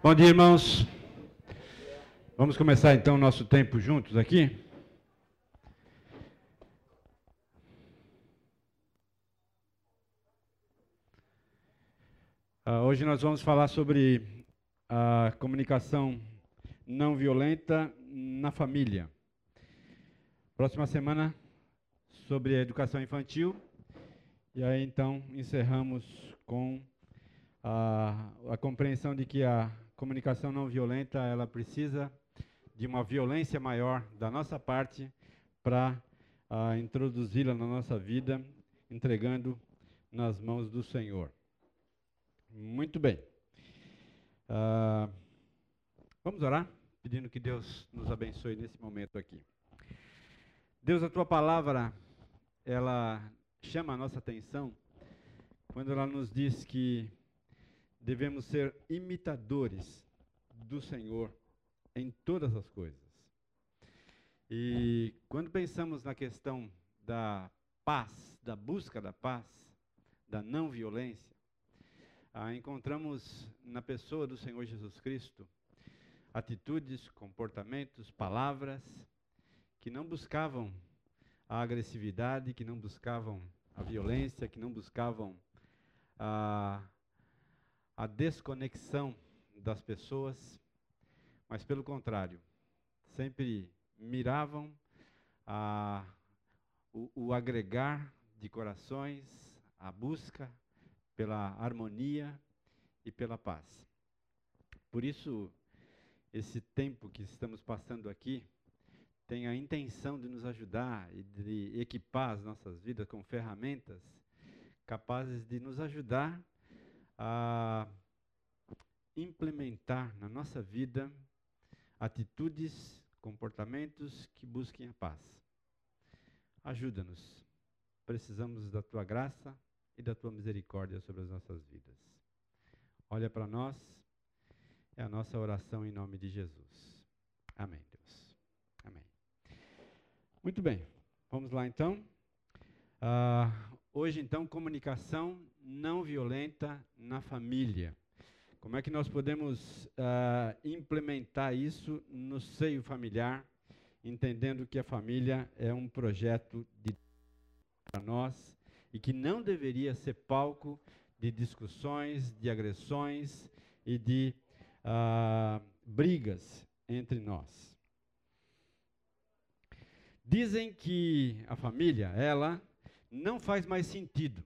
Bom dia, irmãos. Vamos começar então o nosso tempo juntos aqui. Uh, hoje nós vamos falar sobre a comunicação não violenta na família. Próxima semana sobre a educação infantil. E aí então encerramos com a, a compreensão de que a comunicação não violenta ela precisa de uma violência maior da nossa parte para uh, introduzi-la na nossa vida, entregando nas mãos do Senhor. Muito bem. Uh, vamos orar, pedindo que Deus nos abençoe nesse momento aqui. Deus, a tua palavra, ela chama a nossa atenção quando ela nos diz que devemos ser imitadores do Senhor em todas as coisas. E quando pensamos na questão da paz, da busca da paz, da não violência, ah, encontramos na pessoa do Senhor Jesus Cristo atitudes, comportamentos, palavras que não buscavam a agressividade, que não buscavam a violência, que não buscavam a, a desconexão das pessoas, mas pelo contrário, sempre miravam a, o, o agregar de corações, a busca pela harmonia e pela paz. Por isso, esse tempo que estamos passando aqui tem a intenção de nos ajudar e de equipar as nossas vidas com ferramentas capazes de nos ajudar a implementar na nossa vida atitudes, comportamentos que busquem a paz. Ajuda-nos. Precisamos da tua graça e da tua misericórdia sobre as nossas vidas. Olha para nós. É a nossa oração em nome de Jesus. Amém, Deus. Amém. Muito bem. Vamos lá então. Uh, hoje então comunicação não violenta na família. Como é que nós podemos uh, implementar isso no seio familiar, entendendo que a família é um projeto de para nós e que não deveria ser palco de discussões, de agressões e de uh, brigas entre nós. Dizem que a família, ela não faz mais sentido.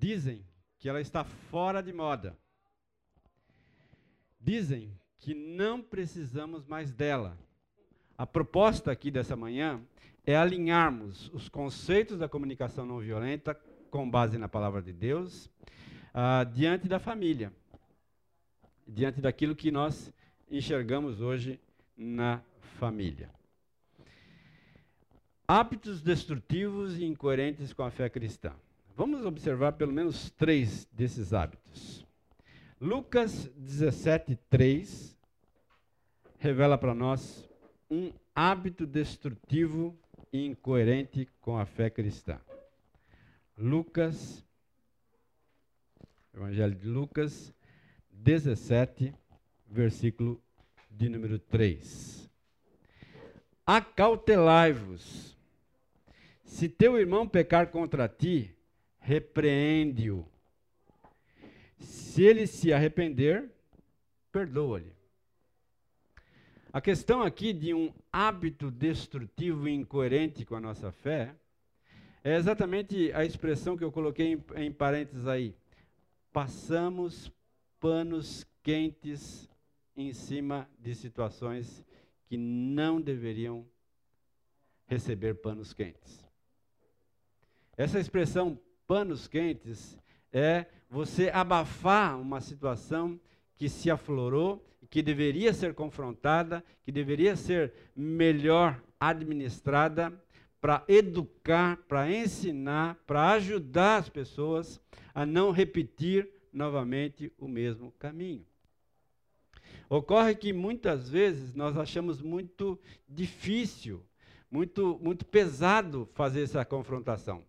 Dizem que ela está fora de moda. Dizem que não precisamos mais dela. A proposta aqui dessa manhã é alinharmos os conceitos da comunicação não violenta com base na palavra de Deus uh, diante da família, diante daquilo que nós enxergamos hoje na família. Hábitos destrutivos e incoerentes com a fé cristã. Vamos observar pelo menos três desses hábitos. Lucas 17, 3 revela para nós um hábito destrutivo e incoerente com a fé cristã. Lucas, Evangelho de Lucas 17, versículo de número 3. Acautelai-vos. Se teu irmão pecar contra ti, repreende-o. Se ele se arrepender, perdoa-lhe. A questão aqui de um hábito destrutivo e incoerente com a nossa fé é exatamente a expressão que eu coloquei em, em parênteses aí. Passamos panos quentes em cima de situações que não deveriam receber panos quentes. Essa expressão panos quentes é você abafar uma situação que se aflorou, que deveria ser confrontada, que deveria ser melhor administrada para educar, para ensinar, para ajudar as pessoas a não repetir novamente o mesmo caminho. Ocorre que muitas vezes nós achamos muito difícil, muito, muito pesado fazer essa confrontação.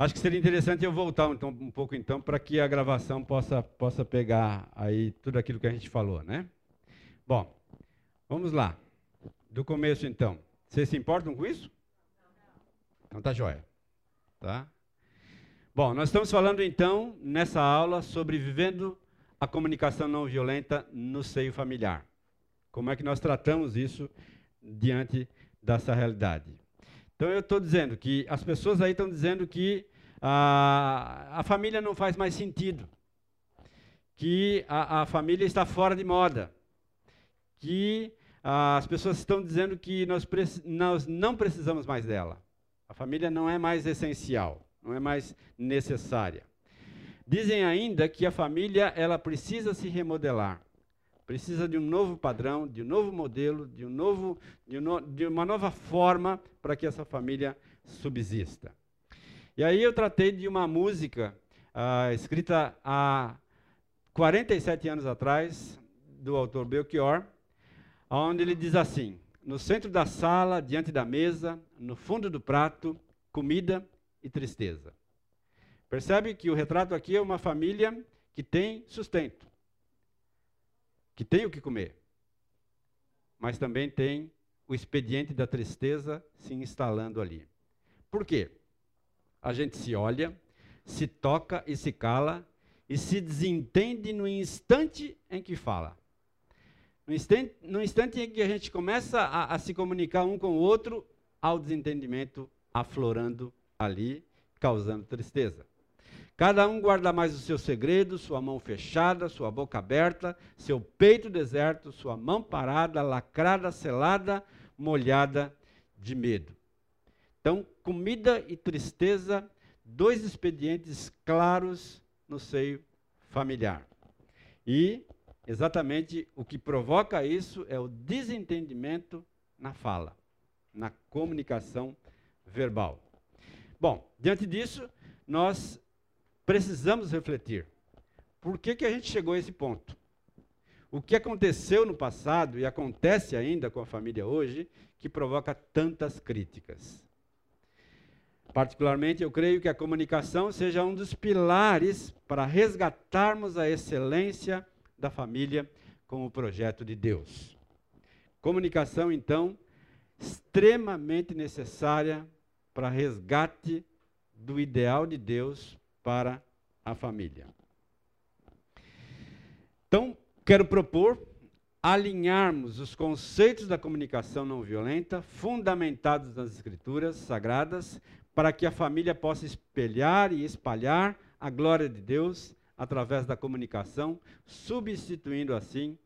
Acho que seria interessante eu voltar então, um pouco então para que a gravação possa, possa pegar aí tudo aquilo que a gente falou, né? Bom, vamos lá. Do começo então. Vocês se importam com isso? Então tá jóia. Tá? Bom, nós estamos falando então nessa aula sobre vivendo a comunicação não violenta no seio familiar. Como é que nós tratamos isso diante dessa realidade? Então eu estou dizendo que as pessoas aí estão dizendo que a, a família não faz mais sentido, que a, a família está fora de moda, que as pessoas estão dizendo que nós, nós não precisamos mais dela. A família não é mais essencial, não é mais necessária. Dizem ainda que a família ela precisa se remodelar, precisa de um novo padrão, de um novo modelo, de, um novo, de, um no, de uma nova forma para que essa família subsista. E aí eu tratei de uma música uh, escrita há 47 anos atrás, do autor Belchior, onde ele diz assim: No centro da sala, diante da mesa, no fundo do prato, comida e tristeza. Percebe que o retrato aqui é uma família que tem sustento, que tem o que comer, mas também tem o expediente da tristeza se instalando ali. Por quê? A gente se olha, se toca e se cala e se desentende no instante em que fala. No instante, no instante em que a gente começa a, a se comunicar um com o outro, há o desentendimento aflorando ali, causando tristeza. Cada um guarda mais os seus segredos, sua mão fechada, sua boca aberta, seu peito deserto, sua mão parada, lacrada, selada, molhada de medo. Então, comida e tristeza, dois expedientes claros no seio familiar. E exatamente o que provoca isso é o desentendimento na fala, na comunicação verbal. Bom, diante disso, nós precisamos refletir. Por que, que a gente chegou a esse ponto? O que aconteceu no passado e acontece ainda com a família hoje que provoca tantas críticas? Particularmente, eu creio que a comunicação seja um dos pilares para resgatarmos a excelência da família como projeto de Deus. Comunicação, então, extremamente necessária para resgate do ideal de Deus para a família. Então, quero propor alinharmos os conceitos da comunicação não violenta, fundamentados nas Escrituras sagradas, para que a família possa espelhar e espalhar a glória de Deus através da comunicação, substituindo assim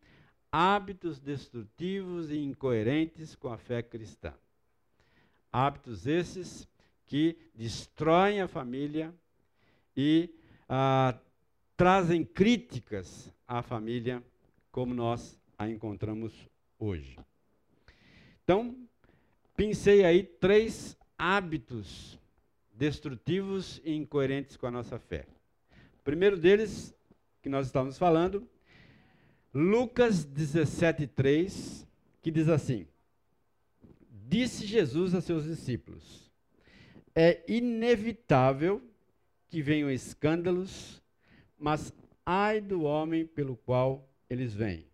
hábitos destrutivos e incoerentes com a fé cristã. Hábitos esses que destroem a família, e ah, trazem críticas à família como nós a encontramos hoje. Então, pensei aí três hábitos destrutivos e incoerentes com a nossa fé. O primeiro deles, que nós estamos falando, Lucas 17:3, que diz assim: Disse Jesus a seus discípulos: É inevitável que venham escândalos, mas ai do homem pelo qual eles vêm.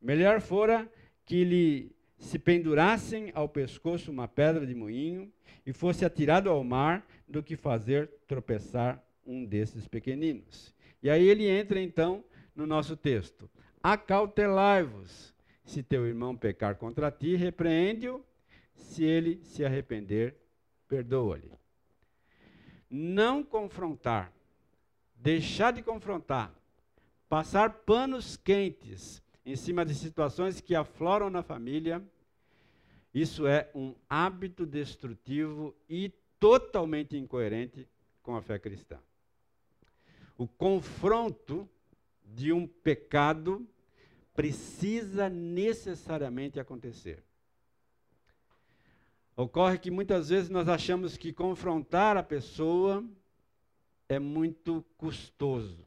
Melhor fora que lhe se pendurassem ao pescoço uma pedra de moinho e fosse atirado ao mar do que fazer tropeçar um desses pequeninos. E aí ele entra então no nosso texto. Acautelai-vos. Se teu irmão pecar contra ti, repreende-o. Se ele se arrepender, perdoa-lhe não confrontar, deixar de confrontar, passar panos quentes em cima de situações que afloram na família, isso é um hábito destrutivo e totalmente incoerente com a fé cristã. O confronto de um pecado precisa necessariamente acontecer. Ocorre que muitas vezes nós achamos que confrontar a pessoa é muito custoso,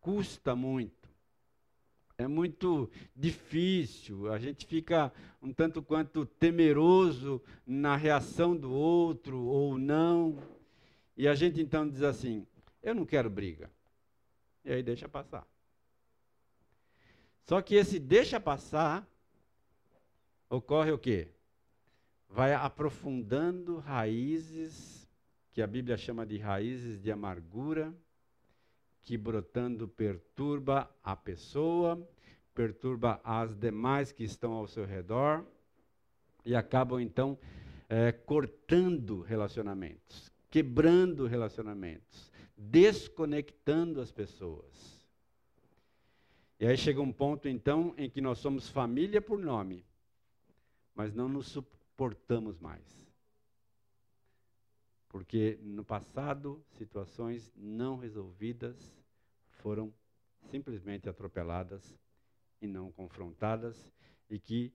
custa muito. É muito difícil, a gente fica um tanto quanto temeroso na reação do outro ou não. E a gente então diz assim: eu não quero briga. E aí deixa passar. Só que esse deixa passar ocorre o quê? Vai aprofundando raízes que a Bíblia chama de raízes de amargura, que brotando perturba a pessoa, perturba as demais que estão ao seu redor e acabam então é, cortando relacionamentos, quebrando relacionamentos, desconectando as pessoas. E aí chega um ponto então em que nós somos família por nome, mas não nos suportamos mais. Porque no passado, situações não resolvidas foram simplesmente atropeladas e não confrontadas, e que,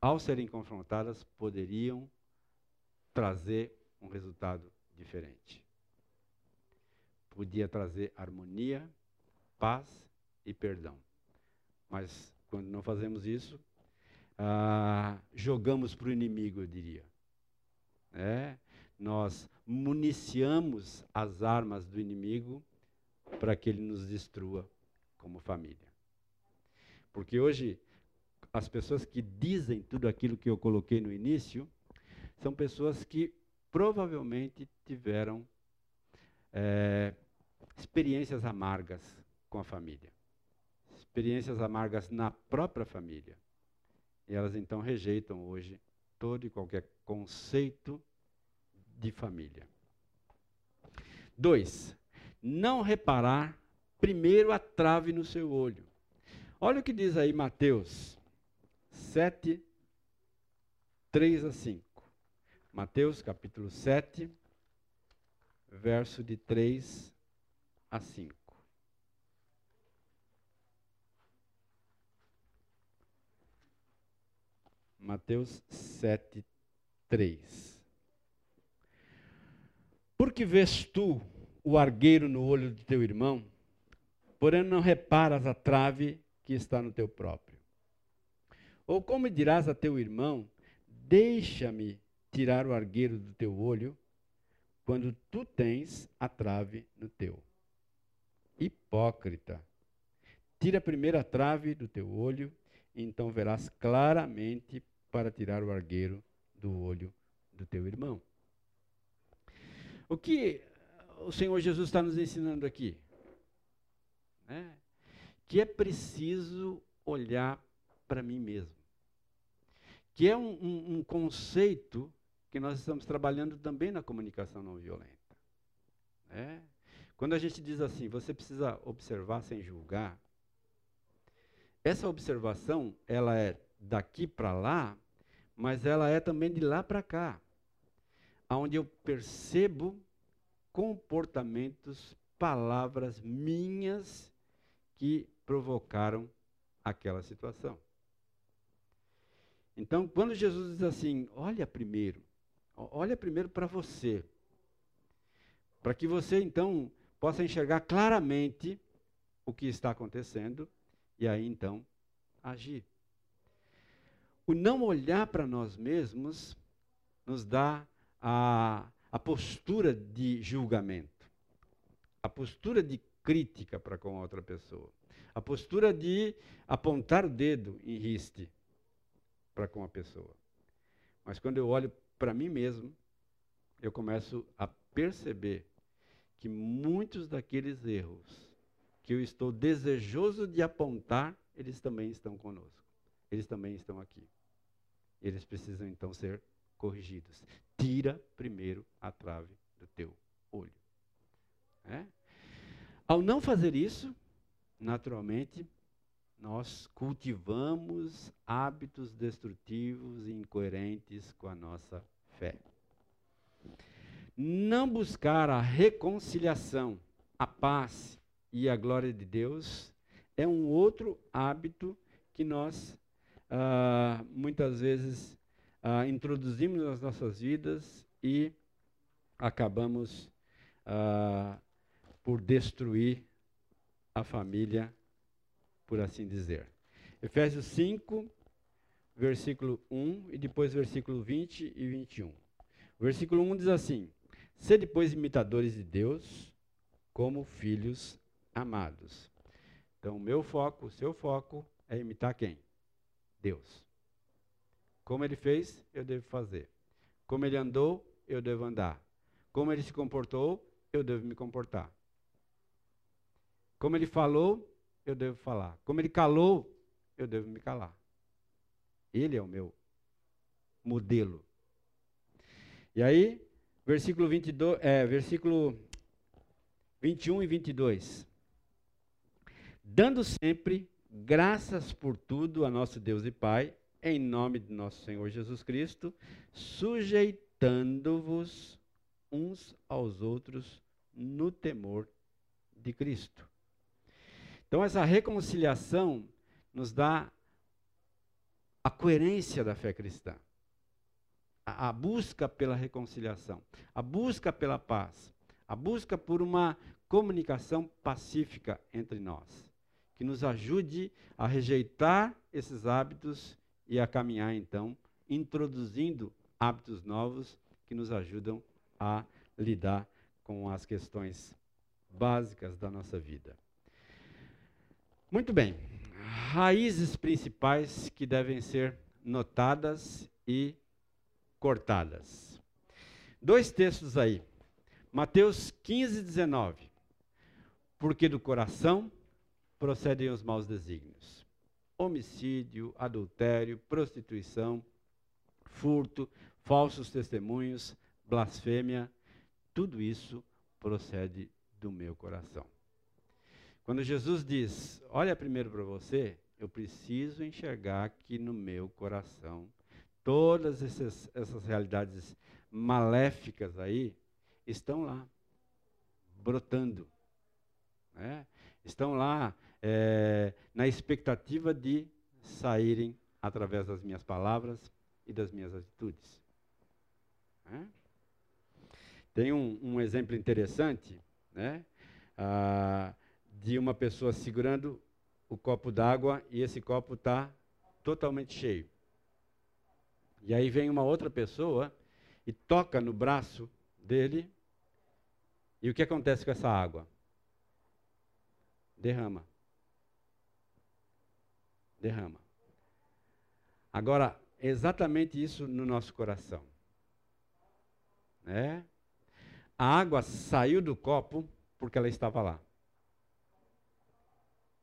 ao serem confrontadas, poderiam trazer um resultado diferente. Podia trazer harmonia, paz e perdão. Mas quando não fazemos isso, ah, jogamos para o inimigo, eu diria. É, nós municiamos as armas do inimigo para que ele nos destrua como família. Porque hoje, as pessoas que dizem tudo aquilo que eu coloquei no início, são pessoas que provavelmente tiveram é, experiências amargas com a família. Experiências amargas na própria família. E elas então rejeitam hoje todo e qualquer conceito de família. Dois, não reparar primeiro a trave no seu olho. Olha o que diz aí Mateus 7, 3 a 5. Mateus capítulo 7, verso de 3 a 5. Mateus 7, 3. Porque vês tu o argueiro no olho de teu irmão, porém não reparas a trave que está no teu próprio? Ou como dirás a teu irmão: Deixa-me tirar o argueiro do teu olho, quando tu tens a trave no teu? Hipócrita, tira primeiro a trave do teu olho, então verás claramente para tirar o argueiro do olho do teu irmão. O que o Senhor Jesus está nos ensinando aqui? É, que é preciso olhar para mim mesmo. Que é um, um, um conceito que nós estamos trabalhando também na comunicação não violenta. É? Quando a gente diz assim, você precisa observar sem julgar, essa observação ela é daqui para lá mas ela é também de lá para cá, onde eu percebo comportamentos, palavras minhas que provocaram aquela situação. Então, quando Jesus diz assim, olha primeiro, olha primeiro para você, para que você então possa enxergar claramente o que está acontecendo e aí então agir. O não olhar para nós mesmos nos dá a, a postura de julgamento, a postura de crítica para com a outra pessoa, a postura de apontar o dedo em riste para com a pessoa. Mas quando eu olho para mim mesmo, eu começo a perceber que muitos daqueles erros que eu estou desejoso de apontar, eles também estão conosco. Eles também estão aqui. Eles precisam então ser corrigidos. Tira primeiro a trave do teu olho. É? Ao não fazer isso, naturalmente, nós cultivamos hábitos destrutivos e incoerentes com a nossa fé. Não buscar a reconciliação, a paz e a glória de Deus é um outro hábito que nós ah, muitas vezes ah, introduzimos nas nossas vidas e acabamos ah, por destruir a família, por assim dizer. Efésios 5, versículo 1 e depois versículo 20 e 21. O versículo 1 diz assim: Sede, depois imitadores de Deus, como filhos amados. Então, o meu foco, o seu foco é imitar quem? Deus. Como ele fez, eu devo fazer. Como ele andou, eu devo andar. Como ele se comportou, eu devo me comportar. Como ele falou, eu devo falar. Como ele calou, eu devo me calar. Ele é o meu modelo. E aí, versículo 22, é, versículo 21 e 22. Dando sempre graças por tudo a nosso Deus e Pai, em nome de nosso Senhor Jesus Cristo, sujeitando-vos uns aos outros no temor de Cristo. Então, essa reconciliação nos dá a coerência da fé cristã. A, a, busca pela reconciliação, a busca pela paz, a busca por uma comunicação pacífica entre nós, que nos ajude a rejeitar esses hábitos e a caminhar então introduzindo hábitos novos que nos ajudam a lidar com as questões básicas da nossa vida. Muito bem. Raízes principais que devem ser notadas e cortadas. Dois textos aí. Mateus 15, 19. Porque do coração procedem os maus desígnios: homicídio, adultério, prostituição, furto, falsos testemunhos, blasfêmia, tudo isso procede do meu coração. Quando Jesus diz: Olha primeiro para você, eu preciso enxergar que no meu coração todas essas, essas realidades maléficas aí estão lá, brotando. Né? Estão lá é, na expectativa de saírem através das minhas palavras e das minhas atitudes. Né? Tem um, um, exemplo interessante, né? Ah, de uma pessoa segurando o copo d'água e esse copo está totalmente cheio. E aí vem uma outra pessoa e toca no braço dele. E o que acontece com essa água? Derrama. Derrama. Agora, exatamente isso no nosso coração. Né? A água saiu do copo porque ela estava lá.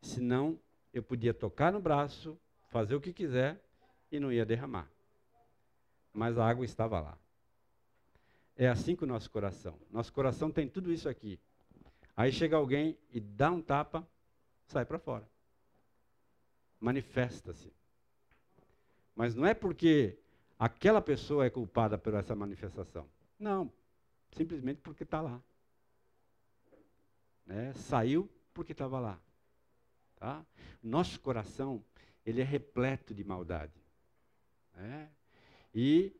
Senão, eu podia tocar no braço, fazer o que quiser e não ia derramar. Mas a água estava lá. É assim com o nosso coração. Nosso coração tem tudo isso aqui. Aí chega alguém e dá um tapa, sai para fora. Manifesta-se. Mas não é porque aquela pessoa é culpada por essa manifestação. Não. Simplesmente porque está lá. Né? Saiu porque estava lá. Tá? Nosso coração, ele é repleto de maldade. Né? E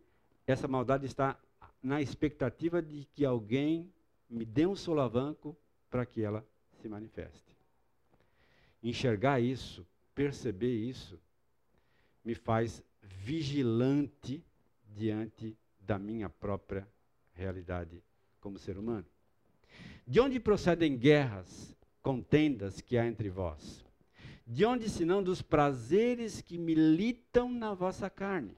essa maldade está na expectativa de que alguém me dê um solavanco para que ela se manifeste. Enxergar isso, perceber isso, me faz vigilante diante da minha própria realidade como ser humano. De onde procedem guerras, contendas que há entre vós? De onde senão dos prazeres que militam na vossa carne?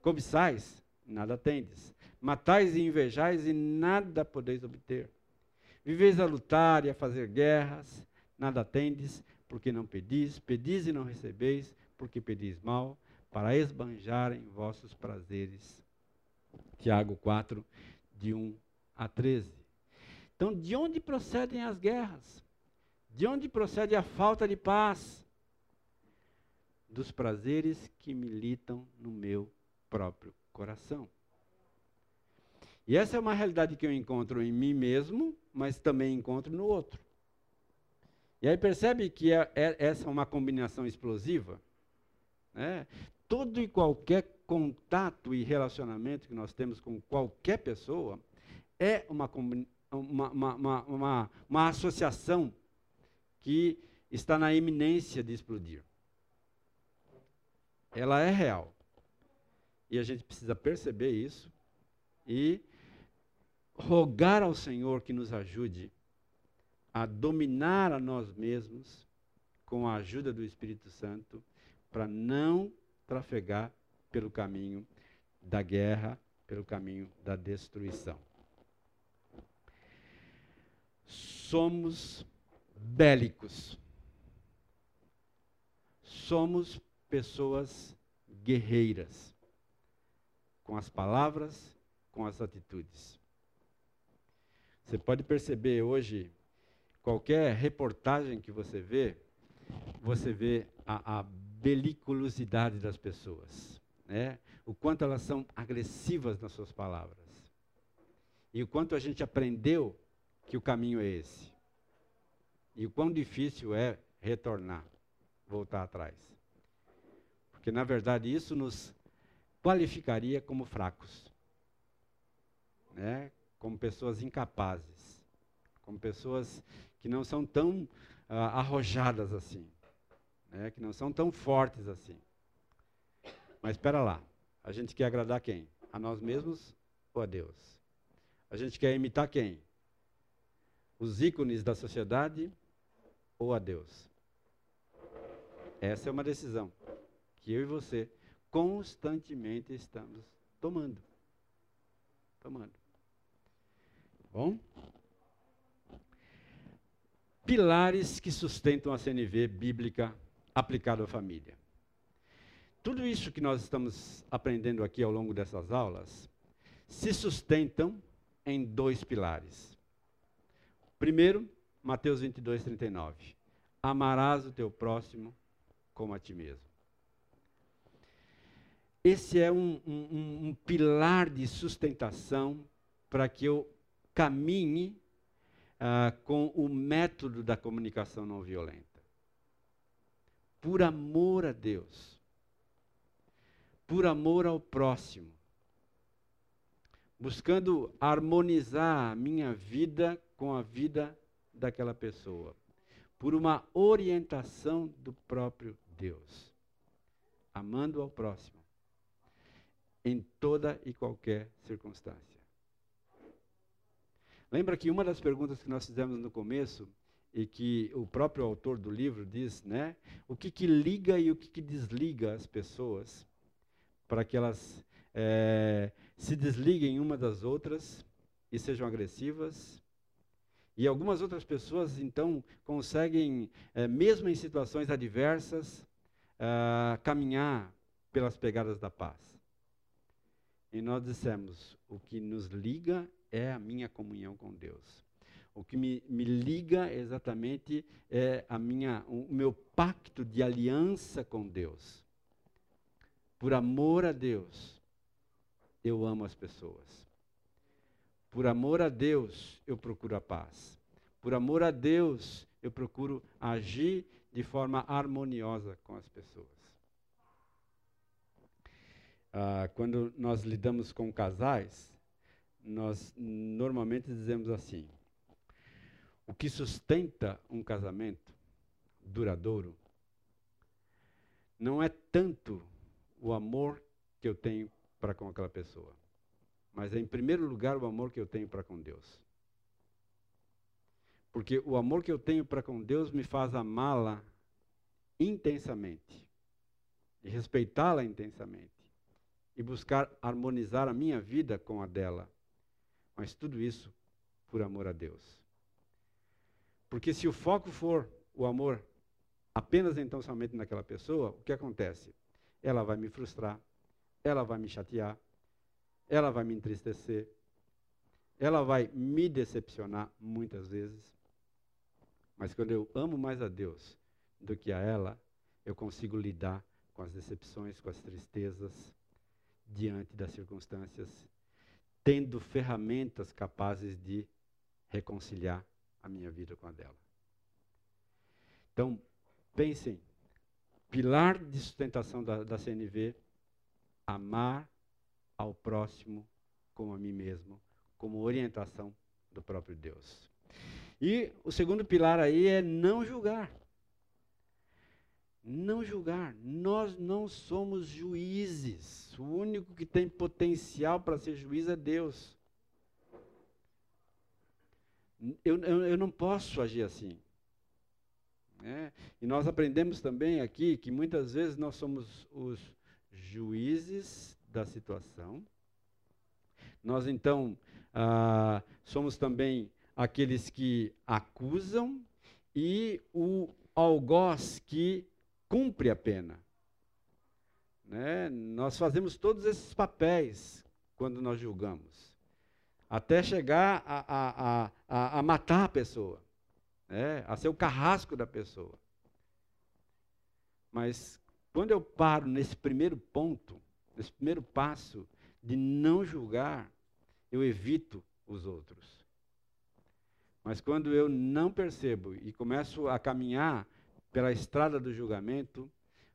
Cobiçais, nada tendes. Matais e invejais e nada podeis obter. Viveis a lutar e a fazer guerras, nada tendes, porque não pedis. Pedis e não recebeis, porque pedis mal, para esbanjarem vossos prazeres. Tiago 4, de 1 a 13. Então, de onde procedem as guerras? De onde procede a falta de paz? Dos prazeres que militam no meu próprio coração. E essa é uma realidade que eu encontro em mim mesmo, mas também encontro no outro. E aí percebe que é, é, essa é uma combinação explosiva? Né? todo e qualquer contato e relacionamento que nós temos com qualquer pessoa é uma, uma, uma, uma, uma associação que está na iminência de explodir. Ela é real. E a gente precisa perceber isso e rogar ao Senhor que nos ajude a dominar a nós mesmos com a ajuda do Espírito Santo para não trafegar pelo caminho da guerra, pelo caminho da destruição. Somos bélicos. Somos pessoas guerreiras, com as palavras, com as atitudes. Você pode perceber hoje, qualquer reportagem que você vê, você vê a, a beliculosidade das pessoas né? o quanto elas são agressivas nas suas palavras. E o quanto a gente aprendeu que o caminho é esse. E o quão difícil é retornar, voltar atrás. Porque, na verdade, isso nos qualificaria como fracos, né? como pessoas incapazes, como pessoas que não são tão uh, arrojadas assim, né? que não são tão fortes assim. Mas espera lá. A gente quer agradar quem? A nós mesmos ou a Deus? A gente quer imitar quem? Os ícones da sociedade ou a Deus? Essa é uma decisão que eu e você constantemente estamos tomando. Tomando. Bom? Pilares que sustentam a CNV bíblica aplicada à família. Tudo isso que nós estamos aprendendo aqui ao longo dessas aulas se sustentam em dois pilares. Primeiro, Mateus 22, 39. Amarás o teu próximo como a ti mesmo. Esse é um, um, um pilar de sustentação para que eu caminhe uh, com o método da comunicação não violenta. Por amor a Deus. Por amor ao próximo, buscando harmonizar a minha vida com a vida daquela pessoa, por uma orientação do próprio Deus, amando ao próximo, em toda e qualquer circunstância. Lembra que uma das perguntas que nós fizemos no começo e que o próprio autor do livro diz, né? O que, que liga e o que, que desliga as pessoas para que elas é, se desliguem uma das outras e sejam agressivas. E algumas outras pessoas, então, conseguem, é, mesmo em situações adversas, é, caminhar pelas pegadas da paz. E nós dissemos: o que nos liga é a minha comunhão com Deus. O que me, me liga exatamente é a minha, o meu pacto de aliança com Deus. Por amor a Deus, eu amo as pessoas. Por amor a Deus, eu procuro a paz. Por amor a Deus, eu procuro agir de forma harmoniosa com as pessoas. Ah, quando nós lidamos com casais, nós normalmente dizemos assim: o que sustenta um casamento duradouro não é tanto o amor que eu tenho para com aquela pessoa. Mas é, em primeiro lugar, o amor que eu tenho para com Deus. Porque o amor que eu tenho para com Deus me faz amá-la intensamente, e respeitá-la intensamente, e buscar harmonizar a minha vida com a dela. Mas tudo isso por amor a Deus. Porque se o foco for o amor apenas então somente naquela pessoa, o que acontece? ela vai me frustrar, ela vai me chatear, ela vai me entristecer, ela vai me decepcionar muitas vezes. Mas quando eu amo mais a Deus do que a ela, eu consigo lidar com as decepções, com as tristezas, diante das circunstâncias, tendo ferramentas capazes de reconciliar a minha vida com a dela. Então, pensem pilar de sustentação da, da CNV, amar ao próximo como a mim mesmo, como orientação do próprio Deus. E o segundo pilar aí é não julgar. Não julgar. Nós não somos juízes. O único que tem potencial para ser juiz é Deus. Eu, eu, eu não posso agir assim. É, e nós aprendemos também aqui que muitas vezes nós somos os juízes da situação. Nós então ah, somos também aqueles que acusam e o algoz que cumpre a pena. Né? Nós fazemos todos esses papéis quando nós julgamos, até chegar a, a, a, a matar a pessoa, né? a ser o carrasco da pessoa. Mas quando eu paro nesse primeiro ponto, nesse primeiro passo de não julgar, eu evito os outros. Mas quando eu não percebo e começo a caminhar pela estrada do julgamento,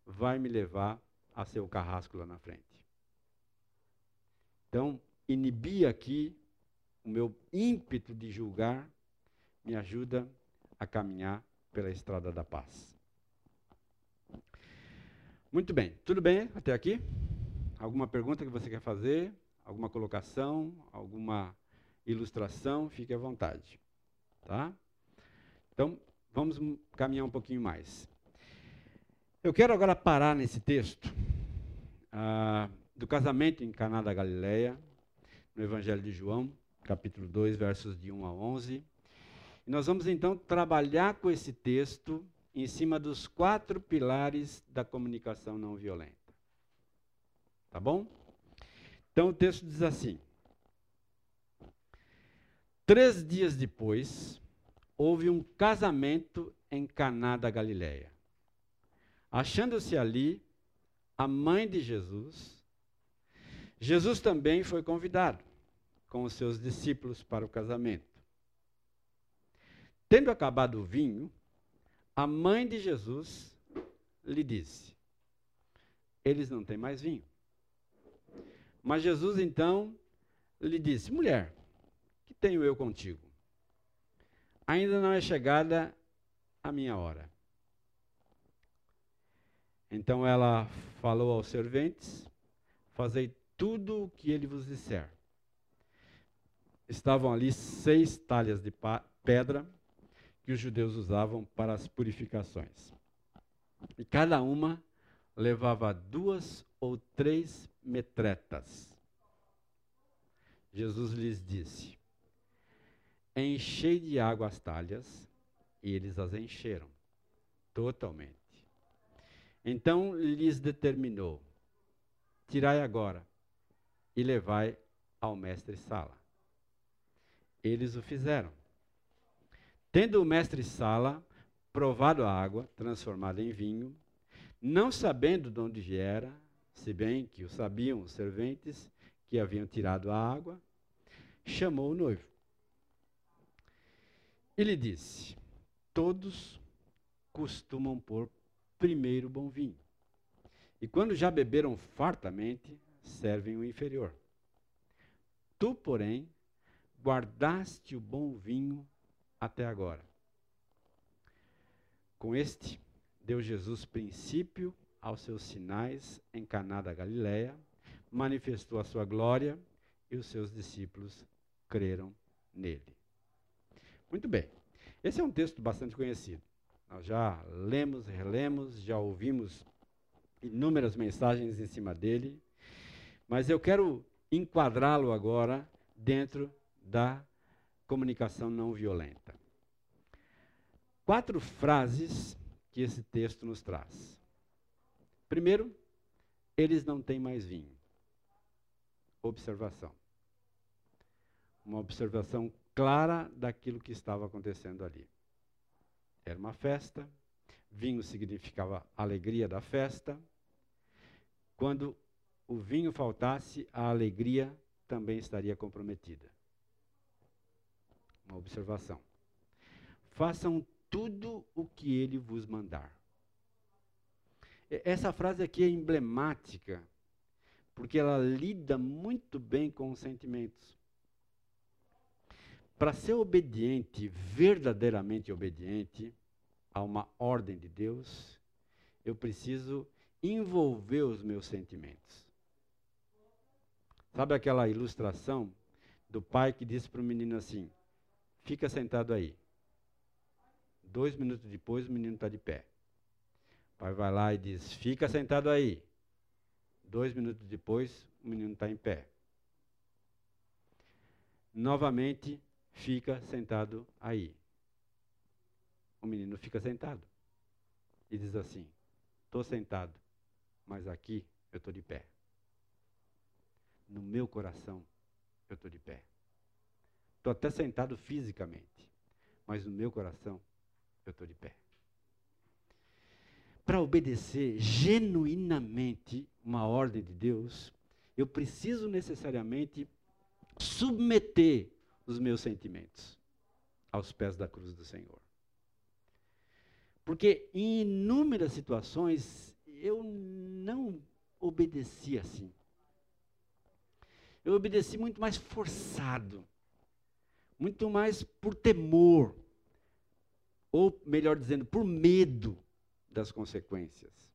vai me levar a ser o carrasco lá na frente. Então, inibir aqui o meu ímpeto de julgar me ajuda a caminhar pela estrada da paz. Muito bem, tudo bem até aqui? Alguma pergunta que você quer fazer? Alguma colocação? Alguma ilustração? Fique à vontade. Tá? Então, vamos caminhar um pouquinho mais. Eu quero agora parar nesse texto ah, do casamento em Caná da Galileia, no Evangelho de João, capítulo 2, versos de 1 a 11. E nós vamos então trabalhar com esse texto em cima dos quatro pilares da comunicação não violenta. Tá bom? Então o texto diz assim: Três dias depois, houve um casamento em Caná da Galileia. Achando-se ali a mãe de Jesus, Jesus também foi convidado com os seus discípulos para o casamento. Tendo acabado o vinho, a mãe de Jesus lhe disse: Eles não têm mais vinho. Mas Jesus então lhe disse: Mulher, que tenho eu contigo? Ainda não é chegada a minha hora. Então ela falou aos serventes: Fazei tudo o que ele vos disser. Estavam ali seis talhas de pedra que os judeus usavam para as purificações. E cada uma levava duas ou três metretas. Jesus lhes disse: Enchei de água as talhas, e eles as encheram totalmente. Então lhes determinou: Tirai agora e levai ao mestre-sala. Eles o fizeram. Tendo o mestre-sala provado a água, transformada em vinho, não sabendo de onde viera, se bem que o sabiam os serventes que haviam tirado a água, chamou o noivo. E lhe disse: Todos costumam pôr primeiro bom vinho. E quando já beberam fartamente, servem o inferior. Tu, porém, guardaste o bom vinho até agora. Com este, deu Jesus princípio aos seus sinais em Caná da Galileia, manifestou a sua glória e os seus discípulos creram nele. Muito bem. Esse é um texto bastante conhecido. Nós já lemos, relemos, já ouvimos inúmeras mensagens em cima dele, mas eu quero enquadrá-lo agora dentro da comunicação não violenta. Quatro frases que esse texto nos traz. Primeiro, eles não têm mais vinho. Observação. Uma observação clara daquilo que estava acontecendo ali. Era uma festa, vinho significava alegria da festa. Quando o vinho faltasse, a alegria também estaria comprometida uma observação. Façam tudo o que ele vos mandar. essa frase aqui é emblemática, porque ela lida muito bem com os sentimentos. Para ser obediente, verdadeiramente obediente a uma ordem de Deus, eu preciso envolver os meus sentimentos. Sabe aquela ilustração do pai que disse para o menino assim: fica sentado aí. Dois minutos depois, o menino está de pé. O pai vai lá e diz: fica sentado aí. Dois minutos depois, o menino está em pé. Novamente, fica sentado aí. O menino fica sentado. E diz assim: estou sentado, mas aqui eu estou de pé. No meu coração, eu estou de pé. Estou até sentado fisicamente, mas no meu coração, eu estou de pé. Para obedecer genuinamente uma ordem de Deus, eu preciso necessariamente submeter os meus sentimentos aos pés da cruz do Senhor. Porque em inúmeras situações eu não obedeci assim. Eu obedeci muito mais forçado, muito mais por temor, ou melhor dizendo, por medo das consequências.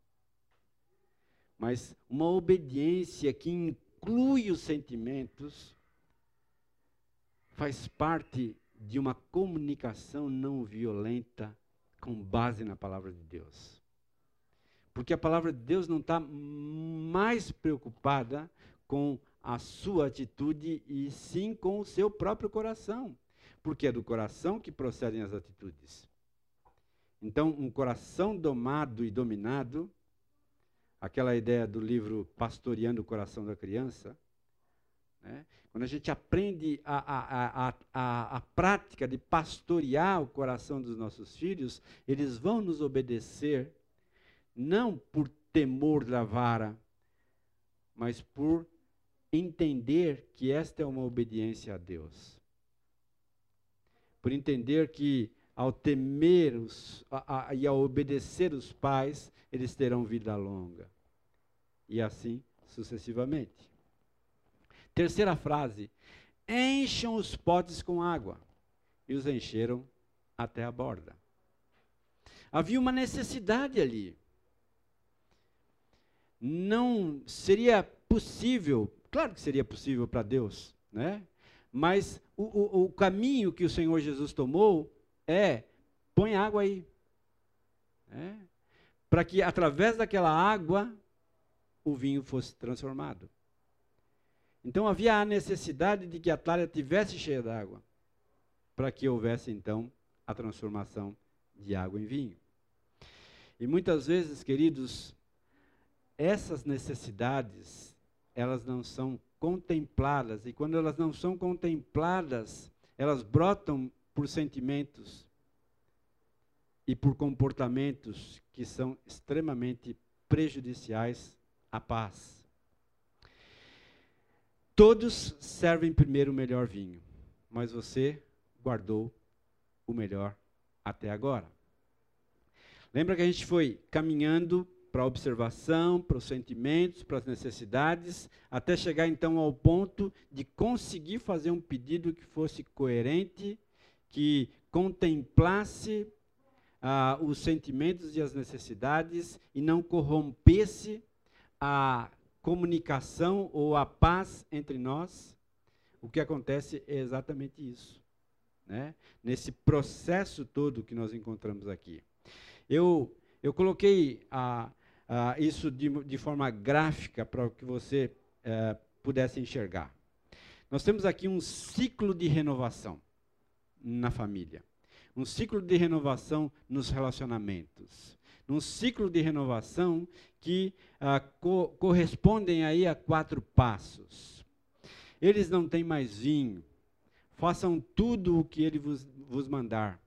Mas uma obediência que inclui os sentimentos faz parte de uma comunicação não violenta com base na palavra de Deus. Porque a palavra de Deus não está mais preocupada com a sua atitude e sim com o seu próprio coração. Porque é do coração que procedem as atitudes. Então, um coração domado e dominado, aquela ideia do livro Pastoreando o Coração da Criança, né? quando a gente aprende a, a, a, a, a prática de pastorear o coração dos nossos filhos, eles vão nos obedecer, não por temor da vara, mas por entender que esta é uma obediência a Deus. Por entender que ao temer os, a, a, e ao obedecer os pais, eles terão vida longa. E assim sucessivamente. Terceira frase: encham os potes com água. E os encheram até a borda. Havia uma necessidade ali. Não seria possível, claro que seria possível para Deus, né? Mas o, o, o caminho que o Senhor Jesus tomou é: põe água aí. É, para que através daquela água o vinho fosse transformado. Então havia a necessidade de que a talha tivesse cheia d'água, para que houvesse então a transformação de água em vinho. E muitas vezes, queridos, essas necessidades, elas não são contempladas, e quando elas não são contempladas, elas brotam por sentimentos e por comportamentos que são extremamente prejudiciais à paz. Todos servem primeiro o melhor vinho, mas você guardou o melhor até agora. Lembra que a gente foi caminhando para a observação, para os sentimentos, para as necessidades, até chegar então ao ponto de conseguir fazer um pedido que fosse coerente que contemplasse ah, os sentimentos e as necessidades e não corrompesse a comunicação ou a paz entre nós, o que acontece é exatamente isso. Né? Nesse processo todo que nós encontramos aqui. Eu, eu coloquei ah, ah, isso de, de, forma gráfica para que você eh, pudesse enxergar. Nós temos aqui um ciclo de renovação na família. Um ciclo de renovação nos relacionamentos. Um ciclo de renovação que ah, co correspondem aí a quatro passos. Eles não têm mais vinho. Façam tudo o que ele vos, vos mandar.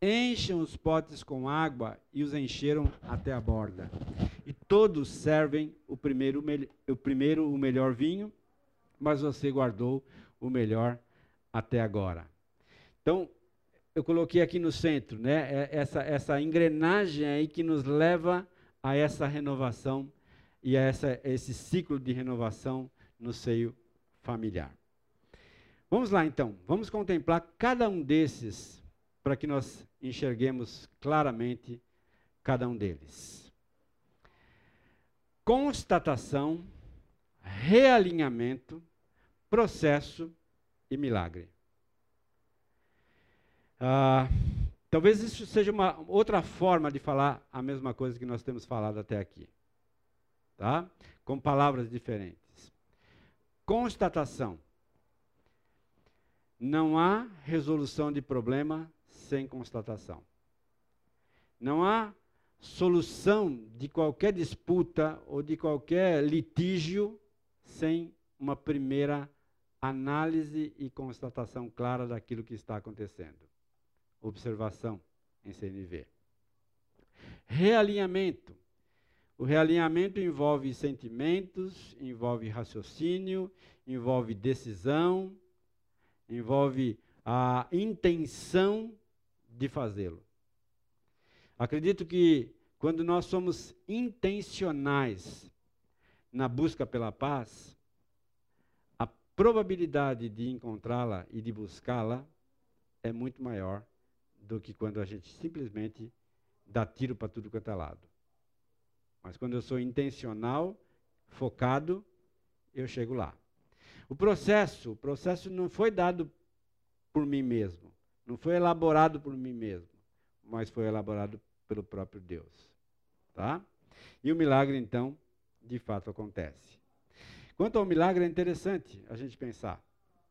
Encham os potes com água e os encheram até a borda. E todos servem o primeiro, o primeiro o melhor vinho, mas você guardou o melhor até agora. Então, eu coloquei aqui no centro, né, é essa, essa engrenagem aí que nos leva a essa renovação e a essa, esse ciclo de renovação no seio familiar. Vamos lá então, vamos contemplar cada um desses para que nós enxerguemos claramente cada um deles. Constatação, realinhamento, processo e milagre. Ah, talvez isso seja uma outra forma de falar a mesma coisa que nós temos falado até aqui, tá? Com palavras diferentes. Constatação. Não há resolução de problema sem constatação. Não há solução de qualquer disputa ou de qualquer litígio sem uma primeira análise e constatação clara daquilo que está acontecendo. Observação em CNV. Realinhamento. O realinhamento envolve sentimentos, envolve raciocínio, envolve decisão, envolve a intenção de fazê-lo. Acredito que quando nós somos intencionais na busca pela paz, a probabilidade de encontrá-la e de buscá-la é muito maior do que quando a gente simplesmente dá tiro para tudo quanto é lado. Mas quando eu sou intencional, focado, eu chego lá. O processo, o processo não foi dado por mim mesmo, não foi elaborado por mim mesmo, mas foi elaborado pelo próprio Deus, tá? E o milagre então, de fato acontece. Quanto ao milagre é interessante a gente pensar,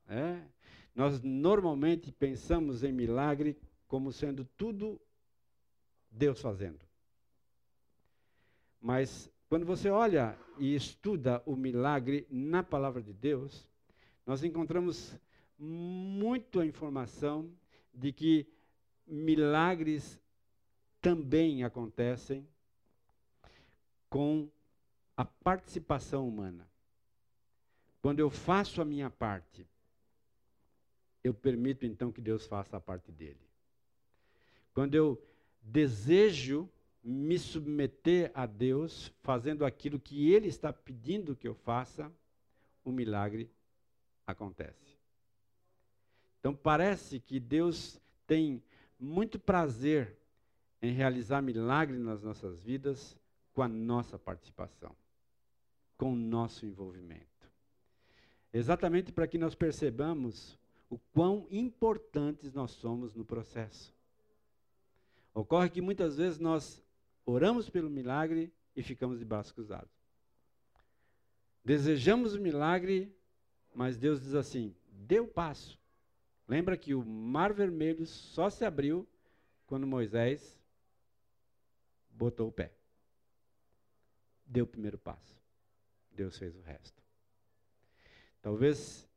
né? Nós normalmente pensamos em milagre como sendo tudo Deus fazendo. Mas quando você olha e estuda o milagre na palavra de Deus, nós encontramos muita informação de que milagres também acontecem com a participação humana. Quando eu faço a minha parte, eu permito então que Deus faça a parte dele. Quando eu desejo me submeter a Deus, fazendo aquilo que Ele está pedindo que eu faça, o milagre acontece. Então parece que Deus tem muito prazer em realizar milagres nas nossas vidas com a nossa participação, com o nosso envolvimento. Exatamente para que nós percebamos o quão importantes nós somos no processo. Ocorre que muitas vezes nós oramos pelo milagre e ficamos de braços cruzados. Desejamos o milagre, mas Deus diz assim: dê o passo. Lembra que o mar vermelho só se abriu quando Moisés botou o pé. Deu o primeiro passo. Deus fez o resto. Talvez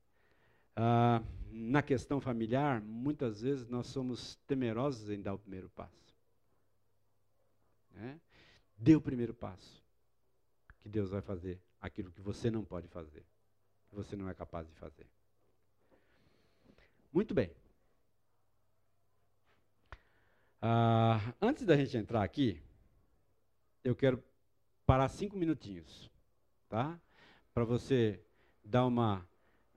ah, na questão familiar, muitas vezes nós somos temerosos em dar o primeiro passo. Né? Dê o primeiro passo. Que Deus vai fazer aquilo que você não pode fazer. Que você não é capaz de fazer. Muito bem. Ah, antes da gente entrar aqui, eu quero parar cinco minutinhos, tá? Para você dar uma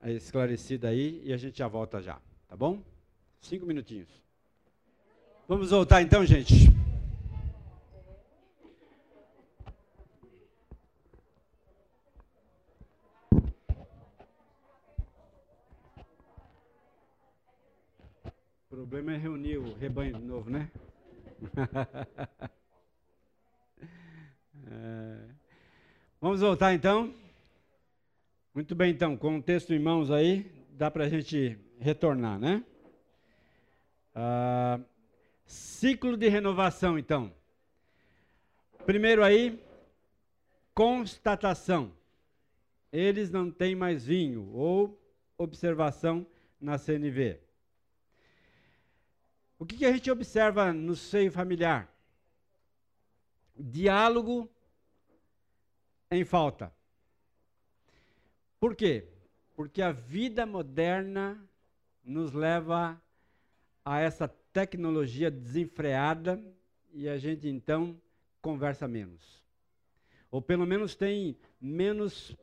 esclarecida aí e a gente já volta já, tá bom? Cinco minutinhos. Vamos voltar então, gente. Problema é reunir o rebanho de novo, né? é. Vamos voltar então. Muito bem, então, com o texto em mãos aí, dá para a gente retornar, né? Ah, ciclo de renovação, então. Primeiro aí, constatação. Eles não têm mais vinho, ou observação na CNV. O que, que a gente observa no seio familiar? Diálogo em falta. Por quê? Porque a vida moderna nos leva a essa tecnologia desenfreada e a gente então conversa menos. ou pelo menos tem menos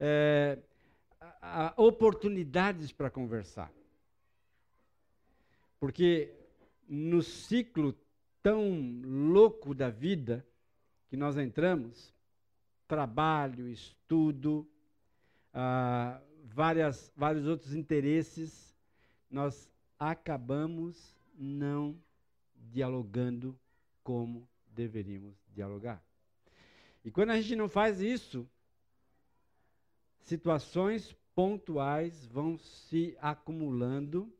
é, a, a oportunidades para conversar. Porque no ciclo tão louco da vida que nós entramos, trabalho, estudo, ah, várias, vários outros interesses, nós acabamos não dialogando como deveríamos dialogar. E quando a gente não faz isso, situações pontuais vão se acumulando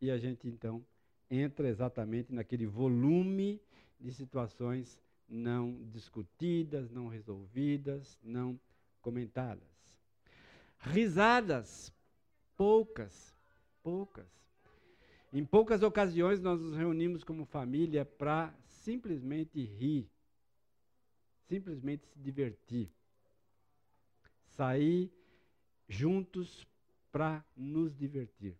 e a gente então entra exatamente naquele volume de situações não discutidas, não resolvidas, não comentadas. Risadas, poucas, poucas. Em poucas ocasiões nós nos reunimos como família para simplesmente rir, simplesmente se divertir, sair juntos para nos divertir.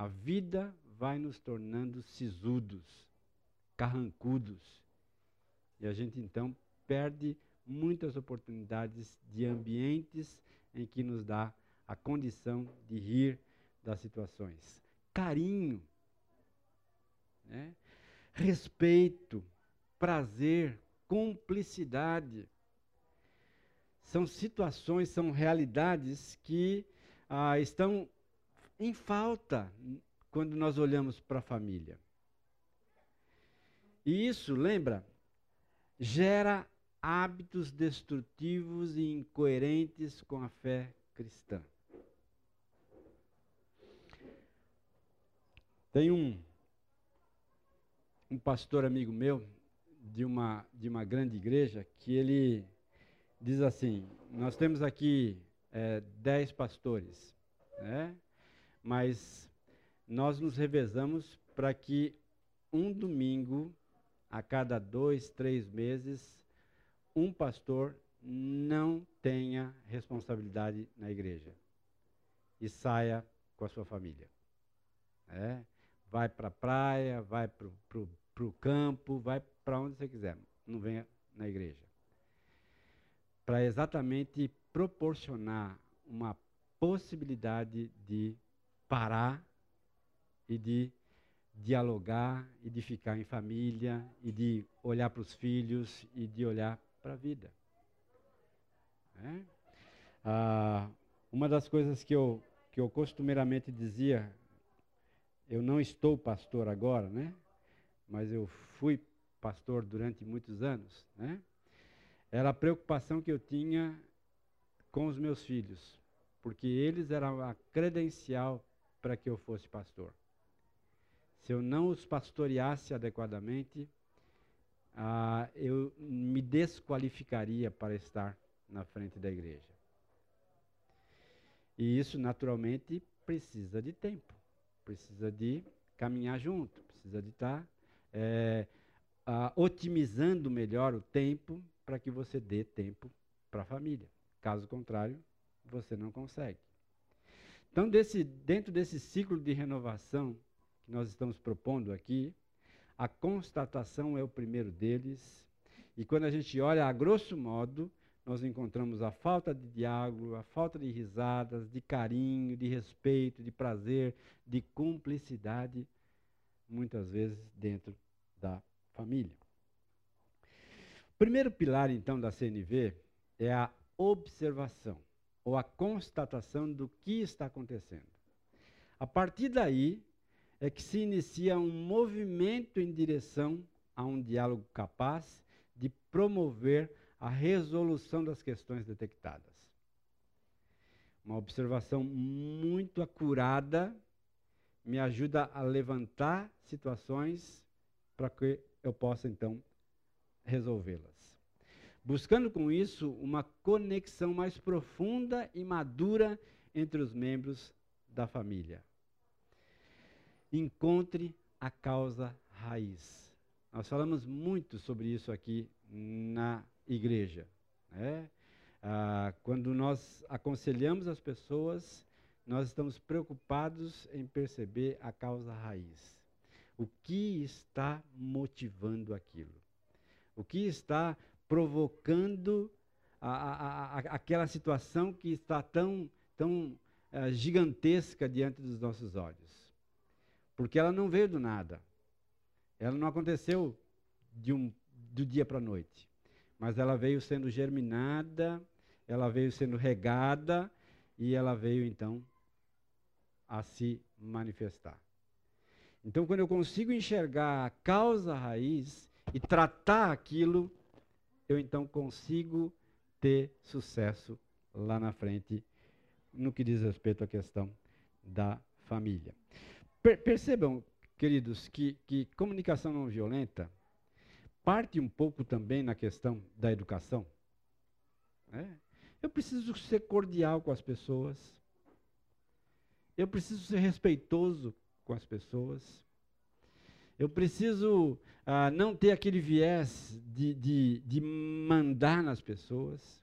A vida vai nos tornando sisudos, carrancudos. E a gente então perde muitas oportunidades de ambientes em que nos dá a condição de rir das situações. Carinho, né? respeito, prazer, cumplicidade. São situações, são realidades que ah, estão em falta quando nós olhamos para a família. E isso, lembra, gera hábitos destrutivos e incoerentes com a fé cristã. Tem um, um pastor amigo meu de uma, de uma grande igreja que ele diz assim: Nós temos aqui é, dez pastores, né? Mas nós nos revezamos para que um domingo a cada dois, três meses, um pastor não tenha responsabilidade na igreja e saia com a sua família. É? Vai para a praia, vai para o campo, vai para onde você quiser, não venha na igreja. Para exatamente proporcionar uma possibilidade de parar e de dialogar e de ficar em família e de olhar para os filhos e de olhar para a vida. É? Ah, uma das coisas que eu, que eu costumeiramente dizia, eu não estou pastor agora, né? mas eu fui pastor durante muitos anos, né? era a preocupação que eu tinha com os meus filhos, porque eles eram a credencial para que eu fosse pastor. Se eu não os pastoreasse adequadamente, ah, eu me desqualificaria para estar na frente da igreja. E isso, naturalmente, precisa de tempo, precisa de caminhar junto, precisa de estar é, ah, otimizando melhor o tempo para que você dê tempo para a família. Caso contrário, você não consegue. Então, desse, dentro desse ciclo de renovação que nós estamos propondo aqui, a constatação é o primeiro deles. E quando a gente olha a grosso modo, nós encontramos a falta de diálogo, a falta de risadas, de carinho, de respeito, de prazer, de cumplicidade, muitas vezes dentro da família. O primeiro pilar, então, da CNV é a observação, ou a constatação do que está acontecendo. A partir daí, é que se inicia um movimento em direção a um diálogo capaz de promover a resolução das questões detectadas. Uma observação muito acurada me ajuda a levantar situações para que eu possa então resolvê-las. Buscando com isso uma conexão mais profunda e madura entre os membros da família encontre a causa raiz. Nós falamos muito sobre isso aqui na igreja. Né? Ah, quando nós aconselhamos as pessoas, nós estamos preocupados em perceber a causa raiz. O que está motivando aquilo? O que está provocando a, a, a, aquela situação que está tão, tão uh, gigantesca diante dos nossos olhos? Porque ela não veio do nada. Ela não aconteceu de um, do dia para a noite. Mas ela veio sendo germinada, ela veio sendo regada e ela veio então a se manifestar. Então, quando eu consigo enxergar a causa raiz e tratar aquilo, eu então consigo ter sucesso lá na frente no que diz respeito à questão da família. Per percebam, queridos, que, que comunicação não violenta parte um pouco também na questão da educação. Né? Eu preciso ser cordial com as pessoas. Eu preciso ser respeitoso com as pessoas. Eu preciso ah, não ter aquele viés de, de, de mandar nas pessoas.